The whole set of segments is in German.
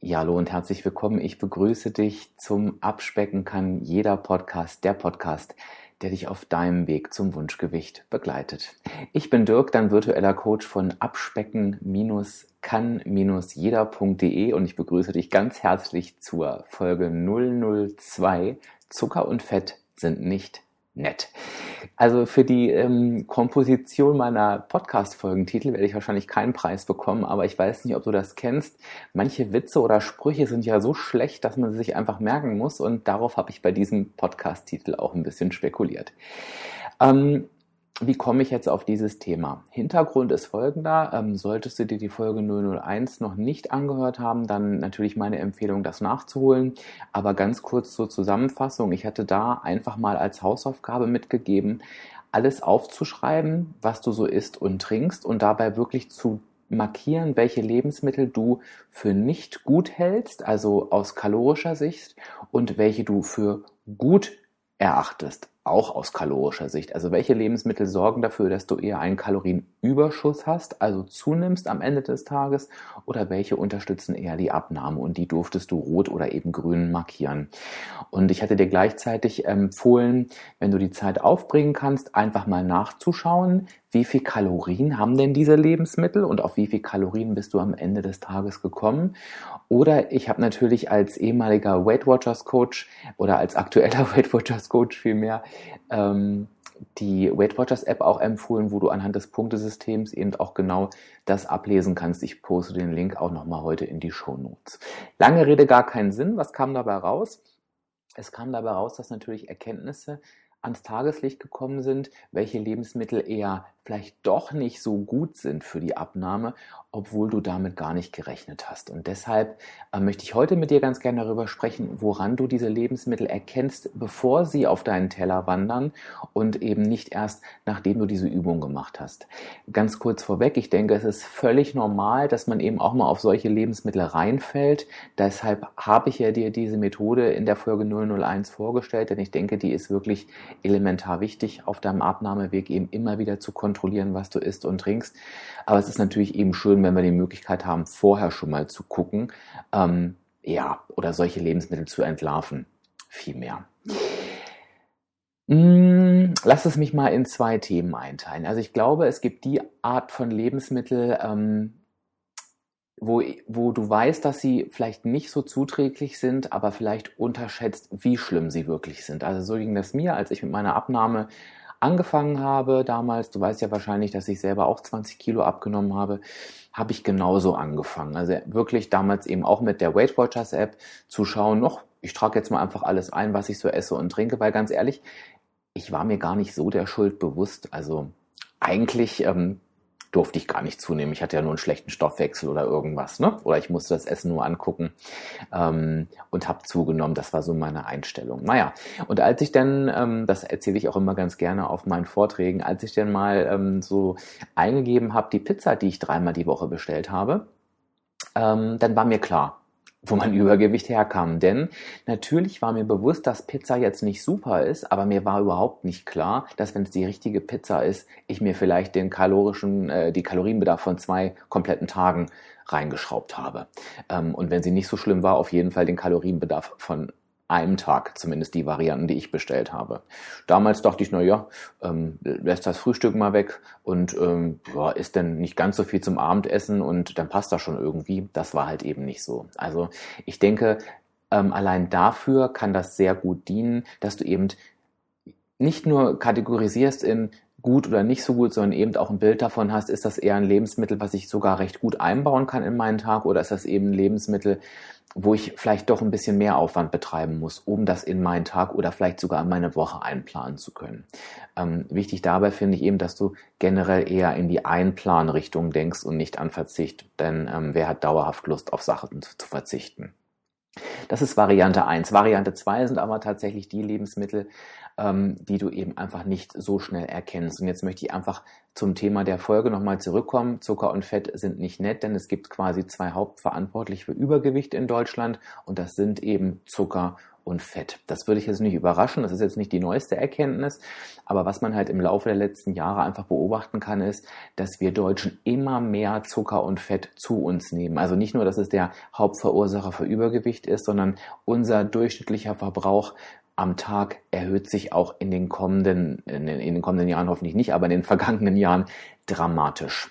Ja, hallo und herzlich willkommen. Ich begrüße dich zum Abspecken kann jeder Podcast, der Podcast, der dich auf deinem Weg zum Wunschgewicht begleitet. Ich bin Dirk, dein virtueller Coach von abspecken-kann-jeder.de und ich begrüße dich ganz herzlich zur Folge 002 Zucker und Fett sind nicht nett. Also für die ähm, Komposition meiner Podcast-Folgentitel werde ich wahrscheinlich keinen Preis bekommen, aber ich weiß nicht, ob du das kennst. Manche Witze oder Sprüche sind ja so schlecht, dass man sie sich einfach merken muss und darauf habe ich bei diesem Podcast-Titel auch ein bisschen spekuliert. Ähm, wie komme ich jetzt auf dieses Thema? Hintergrund ist folgender. Ähm, solltest du dir die Folge 001 noch nicht angehört haben, dann natürlich meine Empfehlung, das nachzuholen. Aber ganz kurz zur Zusammenfassung. Ich hatte da einfach mal als Hausaufgabe mitgegeben, alles aufzuschreiben, was du so isst und trinkst und dabei wirklich zu markieren, welche Lebensmittel du für nicht gut hältst, also aus kalorischer Sicht, und welche du für gut erachtest auch aus kalorischer Sicht. Also welche Lebensmittel sorgen dafür, dass du eher einen Kalorienüberschuss hast, also zunimmst am Ende des Tages, oder welche unterstützen eher die Abnahme und die durftest du rot oder eben grün markieren. Und ich hatte dir gleichzeitig empfohlen, wenn du die Zeit aufbringen kannst, einfach mal nachzuschauen, wie viel Kalorien haben denn diese Lebensmittel und auf wie viel Kalorien bist du am Ende des Tages gekommen. Oder ich habe natürlich als ehemaliger Weight Watchers Coach oder als aktueller Weight Watchers Coach vielmehr ähm, die Weight Watchers App auch empfohlen, wo du anhand des Punktesystems eben auch genau das ablesen kannst. Ich poste den Link auch nochmal heute in die Show Notes. Lange Rede, gar keinen Sinn. Was kam dabei raus? Es kam dabei raus, dass natürlich Erkenntnisse ans Tageslicht gekommen sind, welche Lebensmittel eher vielleicht doch nicht so gut sind für die Abnahme, obwohl du damit gar nicht gerechnet hast. Und deshalb äh, möchte ich heute mit dir ganz gerne darüber sprechen, woran du diese Lebensmittel erkennst, bevor sie auf deinen Teller wandern und eben nicht erst nachdem du diese Übung gemacht hast. Ganz kurz vorweg, ich denke, es ist völlig normal, dass man eben auch mal auf solche Lebensmittel reinfällt. Deshalb habe ich ja dir diese Methode in der Folge 001 vorgestellt, denn ich denke, die ist wirklich elementar wichtig, auf deinem Abnahmeweg eben immer wieder zu kontrollieren was du isst und trinkst. Aber es ist natürlich eben schön, wenn wir die Möglichkeit haben, vorher schon mal zu gucken, ähm, ja, oder solche Lebensmittel zu entlarven. Viel mehr. Hm, lass es mich mal in zwei Themen einteilen. Also ich glaube, es gibt die Art von Lebensmittel, ähm, wo, wo du weißt, dass sie vielleicht nicht so zuträglich sind, aber vielleicht unterschätzt, wie schlimm sie wirklich sind. Also so ging das mir, als ich mit meiner Abnahme angefangen habe damals, du weißt ja wahrscheinlich, dass ich selber auch 20 Kilo abgenommen habe, habe ich genauso angefangen. Also wirklich damals eben auch mit der Weight Watchers App zu schauen, noch, ich trage jetzt mal einfach alles ein, was ich so esse und trinke, weil ganz ehrlich, ich war mir gar nicht so der Schuld bewusst. Also eigentlich ähm, durfte ich gar nicht zunehmen. Ich hatte ja nur einen schlechten Stoffwechsel oder irgendwas, ne? Oder ich musste das Essen nur angucken ähm, und habe zugenommen. Das war so meine Einstellung. Naja, und als ich dann, ähm, das erzähle ich auch immer ganz gerne auf meinen Vorträgen, als ich dann mal ähm, so eingegeben habe, die Pizza, die ich dreimal die Woche bestellt habe, ähm, dann war mir klar, wo mein Übergewicht herkam. Denn natürlich war mir bewusst, dass Pizza jetzt nicht super ist, aber mir war überhaupt nicht klar, dass wenn es die richtige Pizza ist, ich mir vielleicht den kalorischen, äh, die Kalorienbedarf von zwei kompletten Tagen reingeschraubt habe. Ähm, und wenn sie nicht so schlimm war, auf jeden Fall den Kalorienbedarf von einem Tag, zumindest die Varianten, die ich bestellt habe. Damals dachte ich, na ja, ähm, lässt das Frühstück mal weg und ähm, ja, ist denn nicht ganz so viel zum Abendessen und dann passt das schon irgendwie. Das war halt eben nicht so. Also ich denke, ähm, allein dafür kann das sehr gut dienen, dass du eben nicht nur kategorisierst in gut oder nicht so gut, sondern eben auch ein Bild davon hast, ist das eher ein Lebensmittel, was ich sogar recht gut einbauen kann in meinen Tag oder ist das eben ein Lebensmittel, wo ich vielleicht doch ein bisschen mehr Aufwand betreiben muss, um das in meinen Tag oder vielleicht sogar in meine Woche einplanen zu können. Ähm, wichtig dabei finde ich eben, dass du generell eher in die Einplanrichtung denkst und nicht an Verzicht, denn ähm, wer hat dauerhaft Lust auf Sachen zu, zu verzichten? Das ist Variante 1. Variante 2 sind aber tatsächlich die Lebensmittel, ähm, die du eben einfach nicht so schnell erkennst. Und jetzt möchte ich einfach zum Thema der Folge nochmal zurückkommen. Zucker und Fett sind nicht nett, denn es gibt quasi zwei Hauptverantwortliche für Übergewicht in Deutschland und das sind eben Zucker und Fett. Das würde ich jetzt nicht überraschen, das ist jetzt nicht die neueste Erkenntnis, aber was man halt im Laufe der letzten Jahre einfach beobachten kann, ist, dass wir Deutschen immer mehr Zucker und Fett zu uns nehmen. Also nicht nur, dass es der Hauptverursacher für Übergewicht ist, sondern unser durchschnittlicher Verbrauch am Tag erhöht sich auch in den kommenden, in den, in den kommenden Jahren hoffentlich nicht, aber in den vergangenen Jahren dramatisch.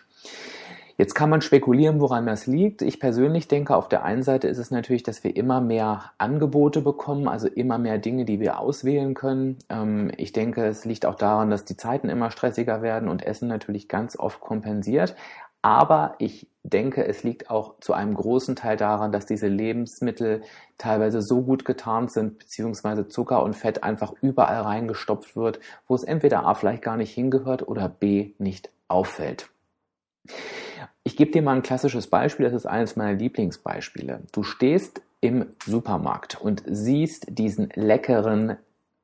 Jetzt kann man spekulieren, woran das liegt. Ich persönlich denke, auf der einen Seite ist es natürlich, dass wir immer mehr Angebote bekommen, also immer mehr Dinge, die wir auswählen können. Ähm, ich denke, es liegt auch daran, dass die Zeiten immer stressiger werden und Essen natürlich ganz oft kompensiert. Aber ich denke, es liegt auch zu einem großen Teil daran, dass diese Lebensmittel teilweise so gut getarnt sind, beziehungsweise Zucker und Fett einfach überall reingestopft wird, wo es entweder A vielleicht gar nicht hingehört oder B nicht auffällt. Ich gebe dir mal ein klassisches Beispiel, das ist eines meiner Lieblingsbeispiele. Du stehst im Supermarkt und siehst diesen leckeren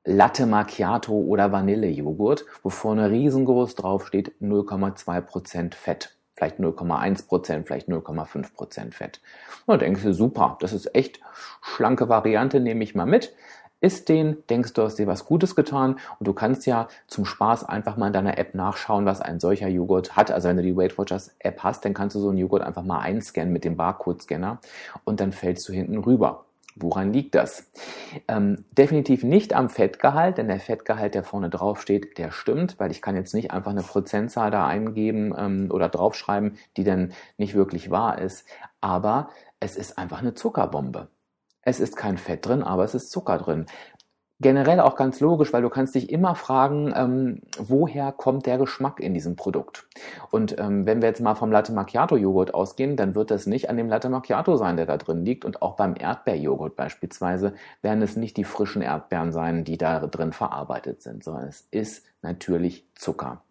Latte Macchiato oder Vanillejoghurt, wo vorne riesengroß draufsteht 0,2% Fett. Vielleicht 0,1%, vielleicht 0,5% Fett. Und denkst du, super, das ist echt schlanke Variante, nehme ich mal mit isst den, denkst du hast dir was Gutes getan und du kannst ja zum Spaß einfach mal in deiner App nachschauen, was ein solcher Joghurt hat. Also wenn du die Weight Watchers App hast, dann kannst du so einen Joghurt einfach mal einscannen mit dem Barcode-Scanner und dann fällst du hinten rüber. Woran liegt das? Ähm, definitiv nicht am Fettgehalt, denn der Fettgehalt, der vorne drauf steht, der stimmt, weil ich kann jetzt nicht einfach eine Prozentzahl da eingeben ähm, oder draufschreiben, die dann nicht wirklich wahr ist. Aber es ist einfach eine Zuckerbombe. Es ist kein Fett drin, aber es ist Zucker drin. Generell auch ganz logisch, weil du kannst dich immer fragen, ähm, woher kommt der Geschmack in diesem Produkt? Und ähm, wenn wir jetzt mal vom Latte Macchiato Joghurt ausgehen, dann wird das nicht an dem Latte Macchiato sein, der da drin liegt. Und auch beim Erdbeerjoghurt beispielsweise werden es nicht die frischen Erdbeeren sein, die da drin verarbeitet sind, sondern es ist natürlich Zucker.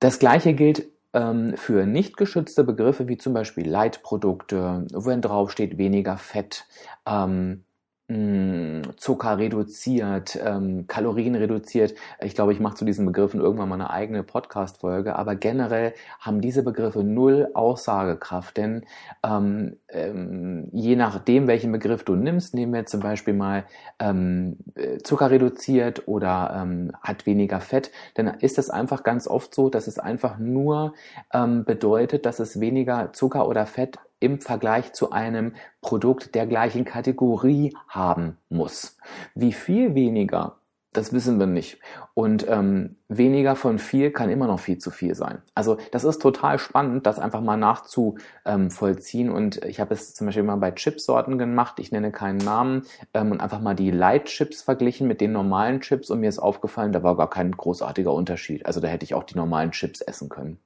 Das gleiche gilt ähm, für nicht geschützte Begriffe wie zum Beispiel Leitprodukte, wenn draufsteht weniger Fett, ähm, hm, Zucker reduziert, ähm, Kalorien reduziert. Ich glaube, ich mache zu diesen Begriffen irgendwann mal eine eigene Podcast-Folge, aber generell haben diese Begriffe null Aussagekraft, denn ähm, ähm, je nachdem, welchen Begriff du nimmst, nehmen wir zum Beispiel mal ähm, Zucker reduziert oder ähm, hat weniger Fett, dann ist es einfach ganz oft so, dass es einfach nur ähm, bedeutet, dass es weniger Zucker oder Fett im Vergleich zu einem Produkt der gleichen Kategorie haben muss. Wie viel weniger, das wissen wir nicht. Und ähm, weniger von viel kann immer noch viel zu viel sein. Also das ist total spannend, das einfach mal nachzuvollziehen. Und ich habe es zum Beispiel mal bei Chipsorten gemacht. Ich nenne keinen Namen ähm, und einfach mal die Light Chips verglichen mit den normalen Chips. Und mir ist aufgefallen, da war gar kein großartiger Unterschied. Also da hätte ich auch die normalen Chips essen können.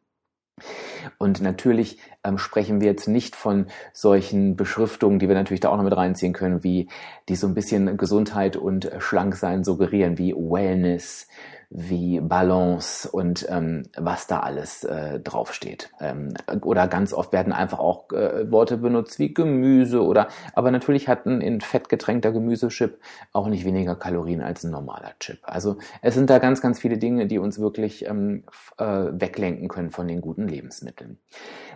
Und natürlich ähm, sprechen wir jetzt nicht von solchen Beschriftungen, die wir natürlich da auch noch mit reinziehen können, wie die so ein bisschen Gesundheit und Schlanksein suggerieren, wie Wellness, wie Balance und ähm, was da alles äh, draufsteht. Ähm, oder ganz oft werden einfach auch äh, Worte benutzt wie Gemüse oder, aber natürlich hat ein in Fett getränkter Gemüsechip auch nicht weniger Kalorien als ein normaler Chip. Also es sind da ganz, ganz viele Dinge, die uns wirklich ähm, äh, weglenken können von den guten Lebensmitteln.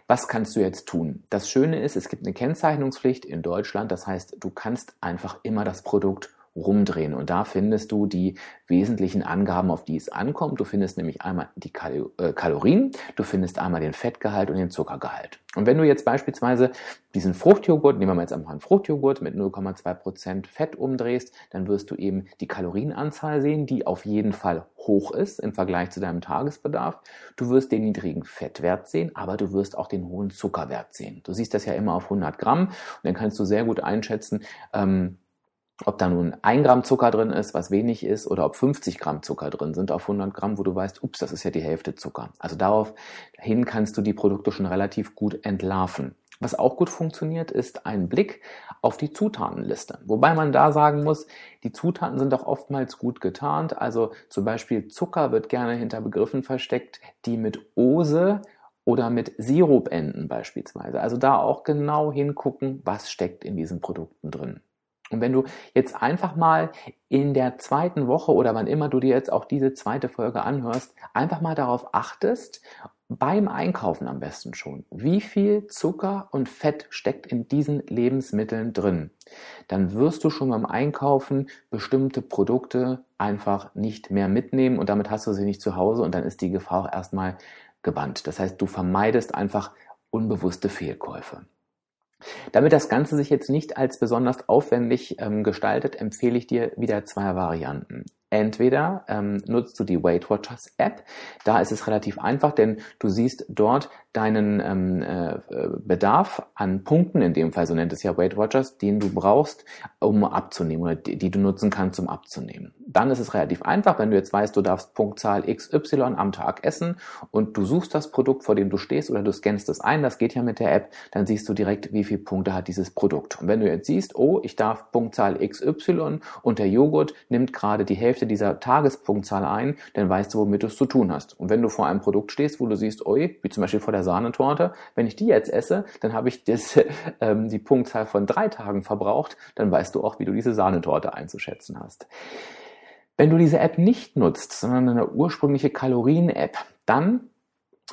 Was kannst du jetzt tun? Das Schöne ist, es gibt eine Kennzeichnungspflicht in Deutschland. Das heißt, du kannst einfach immer das Produkt rumdrehen. Und da findest du die wesentlichen Angaben, auf die es ankommt. Du findest nämlich einmal die Kal äh, Kalorien, du findest einmal den Fettgehalt und den Zuckergehalt. Und wenn du jetzt beispielsweise diesen Fruchtjoghurt, nehmen wir jetzt einfach einen Fruchtjoghurt mit 0,2% Fett umdrehst, dann wirst du eben die Kalorienanzahl sehen, die auf jeden Fall hoch ist im Vergleich zu deinem Tagesbedarf. Du wirst den niedrigen Fettwert sehen, aber du wirst auch den hohen Zuckerwert sehen. Du siehst das ja immer auf 100 Gramm und dann kannst du sehr gut einschätzen, ähm, ob da nun ein Gramm Zucker drin ist, was wenig ist, oder ob 50 Gramm Zucker drin sind auf 100 Gramm, wo du weißt, ups, das ist ja die Hälfte Zucker. Also daraufhin kannst du die Produkte schon relativ gut entlarven. Was auch gut funktioniert, ist ein Blick auf die Zutatenliste. Wobei man da sagen muss, die Zutaten sind auch oftmals gut getarnt. Also zum Beispiel Zucker wird gerne hinter Begriffen versteckt, die mit Ose oder mit Sirup enden beispielsweise. Also da auch genau hingucken, was steckt in diesen Produkten drin. Und wenn du jetzt einfach mal in der zweiten Woche oder wann immer du dir jetzt auch diese zweite Folge anhörst, einfach mal darauf achtest, beim Einkaufen am besten schon, wie viel Zucker und Fett steckt in diesen Lebensmitteln drin, dann wirst du schon beim Einkaufen bestimmte Produkte einfach nicht mehr mitnehmen und damit hast du sie nicht zu Hause und dann ist die Gefahr auch erstmal gebannt. Das heißt, du vermeidest einfach unbewusste Fehlkäufe. Damit das Ganze sich jetzt nicht als besonders aufwendig ähm, gestaltet, empfehle ich dir wieder zwei Varianten. Entweder ähm, nutzt du die Weight Watchers App. Da ist es relativ einfach, denn du siehst dort deinen ähm, äh, Bedarf an Punkten, in dem Fall so nennt es ja Weight Watchers, den du brauchst, um abzunehmen oder die, die, du nutzen kannst, um abzunehmen. Dann ist es relativ einfach, wenn du jetzt weißt, du darfst Punktzahl XY am Tag essen und du suchst das Produkt, vor dem du stehst oder du scannst es ein, das geht ja mit der App, dann siehst du direkt, wie viele Punkte hat dieses Produkt. Und wenn du jetzt siehst, oh, ich darf Punktzahl XY und der Joghurt nimmt gerade die Hälfte Hälfte dieser Tagespunktzahl ein, dann weißt du, womit du es zu tun hast. Und wenn du vor einem Produkt stehst, wo du siehst, oi, wie zum Beispiel vor der Sahnetorte, wenn ich die jetzt esse, dann habe ich das, ähm, die Punktzahl von drei Tagen verbraucht, dann weißt du auch, wie du diese Sahnetorte einzuschätzen hast. Wenn du diese App nicht nutzt, sondern eine ursprüngliche Kalorien-App, dann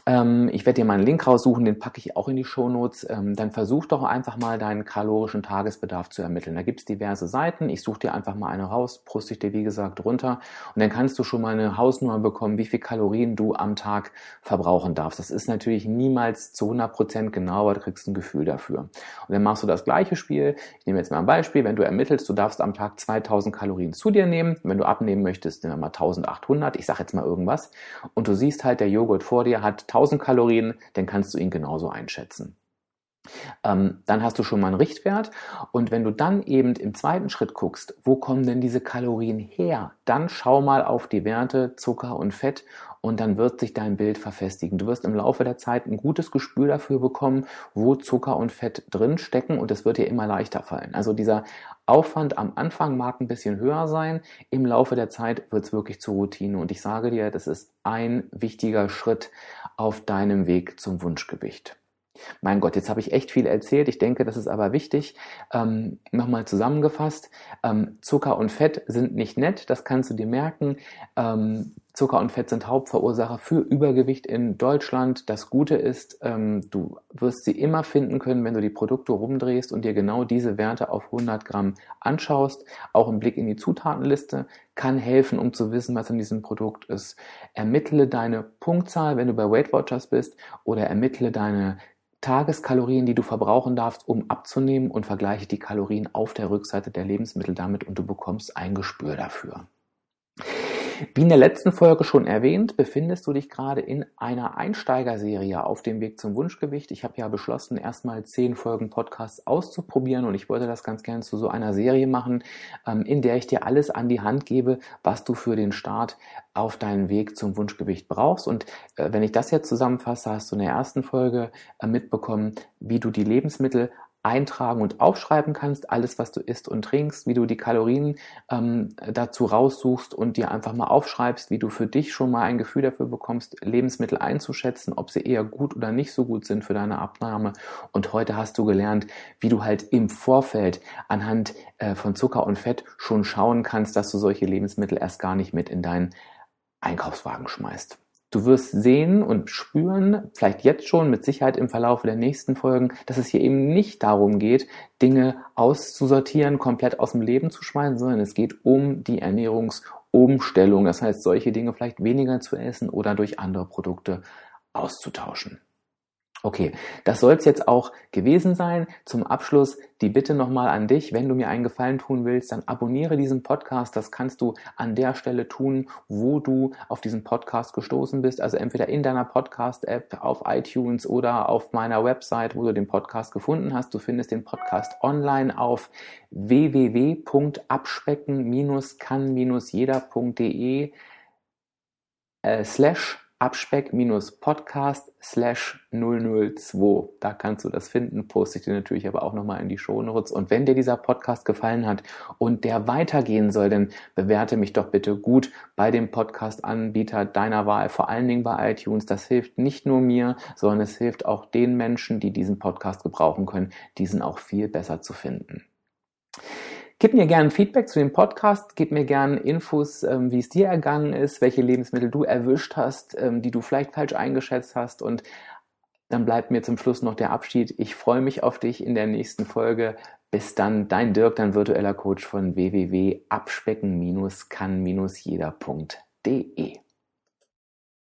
ähm, ich werde dir mal einen Link raussuchen, den packe ich auch in die Shownotes. Ähm, dann versuch doch einfach mal deinen kalorischen Tagesbedarf zu ermitteln. Da gibt es diverse Seiten. Ich suche dir einfach mal eine raus, brüste ich dir wie gesagt runter und dann kannst du schon mal eine Hausnummer bekommen, wie viel Kalorien du am Tag verbrauchen darfst. Das ist natürlich niemals zu 100 Prozent genau, aber du kriegst ein Gefühl dafür. Und dann machst du das gleiche Spiel. Ich nehme jetzt mal ein Beispiel. Wenn du ermittelst, du darfst am Tag 2000 Kalorien zu dir nehmen. Wenn du abnehmen möchtest, nehmen wir mal 1800. Ich sage jetzt mal irgendwas. Und du siehst halt, der Joghurt vor dir hat 1000 Kalorien, dann kannst du ihn genauso einschätzen. Ähm, dann hast du schon mal einen Richtwert und wenn du dann eben im zweiten Schritt guckst, wo kommen denn diese Kalorien her, dann schau mal auf die Werte Zucker und Fett und dann wird sich dein Bild verfestigen. Du wirst im Laufe der Zeit ein gutes Gespür dafür bekommen, wo Zucker und Fett drin stecken und es wird dir immer leichter fallen. Also dieser Aufwand am Anfang mag ein bisschen höher sein, im Laufe der Zeit wird es wirklich zur Routine und ich sage dir, das ist ein wichtiger Schritt auf deinem Weg zum Wunschgewicht. Mein Gott, jetzt habe ich echt viel erzählt. Ich denke, das ist aber wichtig. Ähm, Nochmal zusammengefasst. Ähm, Zucker und Fett sind nicht nett, das kannst du dir merken. Ähm, Zucker und Fett sind Hauptverursacher für Übergewicht in Deutschland. Das Gute ist, ähm, du wirst sie immer finden können, wenn du die Produkte rumdrehst und dir genau diese Werte auf 100 Gramm anschaust. Auch ein Blick in die Zutatenliste kann helfen, um zu wissen, was in diesem Produkt ist. Ermittle deine Punktzahl, wenn du bei Weight Watchers bist, oder ermittle deine Tageskalorien, die du verbrauchen darfst, um abzunehmen und vergleiche die Kalorien auf der Rückseite der Lebensmittel damit und du bekommst ein Gespür dafür. Wie in der letzten Folge schon erwähnt, befindest du dich gerade in einer Einsteigerserie auf dem Weg zum Wunschgewicht. Ich habe ja beschlossen, erstmal zehn Folgen Podcasts auszuprobieren und ich wollte das ganz gerne zu so einer Serie machen, ähm, in der ich dir alles an die Hand gebe, was du für den Start auf deinen Weg zum Wunschgewicht brauchst. Und äh, wenn ich das jetzt zusammenfasse, hast du in der ersten Folge äh, mitbekommen, wie du die Lebensmittel eintragen und aufschreiben kannst, alles, was du isst und trinkst, wie du die Kalorien ähm, dazu raussuchst und dir einfach mal aufschreibst, wie du für dich schon mal ein Gefühl dafür bekommst, Lebensmittel einzuschätzen, ob sie eher gut oder nicht so gut sind für deine Abnahme. Und heute hast du gelernt, wie du halt im Vorfeld anhand äh, von Zucker und Fett schon schauen kannst, dass du solche Lebensmittel erst gar nicht mit in deinen Einkaufswagen schmeißt. Du wirst sehen und spüren, vielleicht jetzt schon, mit Sicherheit im Verlauf der nächsten Folgen, dass es hier eben nicht darum geht, Dinge auszusortieren, komplett aus dem Leben zu schmeißen, sondern es geht um die Ernährungsumstellung. Das heißt, solche Dinge vielleicht weniger zu essen oder durch andere Produkte auszutauschen. Okay, das soll es jetzt auch gewesen sein. Zum Abschluss die Bitte nochmal an dich, wenn du mir einen Gefallen tun willst, dann abonniere diesen Podcast. Das kannst du an der Stelle tun, wo du auf diesen Podcast gestoßen bist. Also entweder in deiner Podcast-App, auf iTunes oder auf meiner Website, wo du den Podcast gefunden hast. Du findest den Podcast online auf www.abspecken-kann-jeder.de äh, slash abspeck-podcast slash 002. Da kannst du das finden, poste ich dir natürlich aber auch nochmal in die Shownotes. Und wenn dir dieser Podcast gefallen hat und der weitergehen soll, dann bewerte mich doch bitte gut bei dem Podcast-Anbieter deiner Wahl, vor allen Dingen bei iTunes. Das hilft nicht nur mir, sondern es hilft auch den Menschen, die diesen Podcast gebrauchen können, diesen auch viel besser zu finden. Gib mir gerne Feedback zu dem Podcast, gib mir gerne Infos, ähm, wie es dir ergangen ist, welche Lebensmittel du erwischt hast, ähm, die du vielleicht falsch eingeschätzt hast und dann bleibt mir zum Schluss noch der Abschied. Ich freue mich auf dich in der nächsten Folge. Bis dann, dein Dirk, dein virtueller Coach von www.abspecken-kann-jeder.de.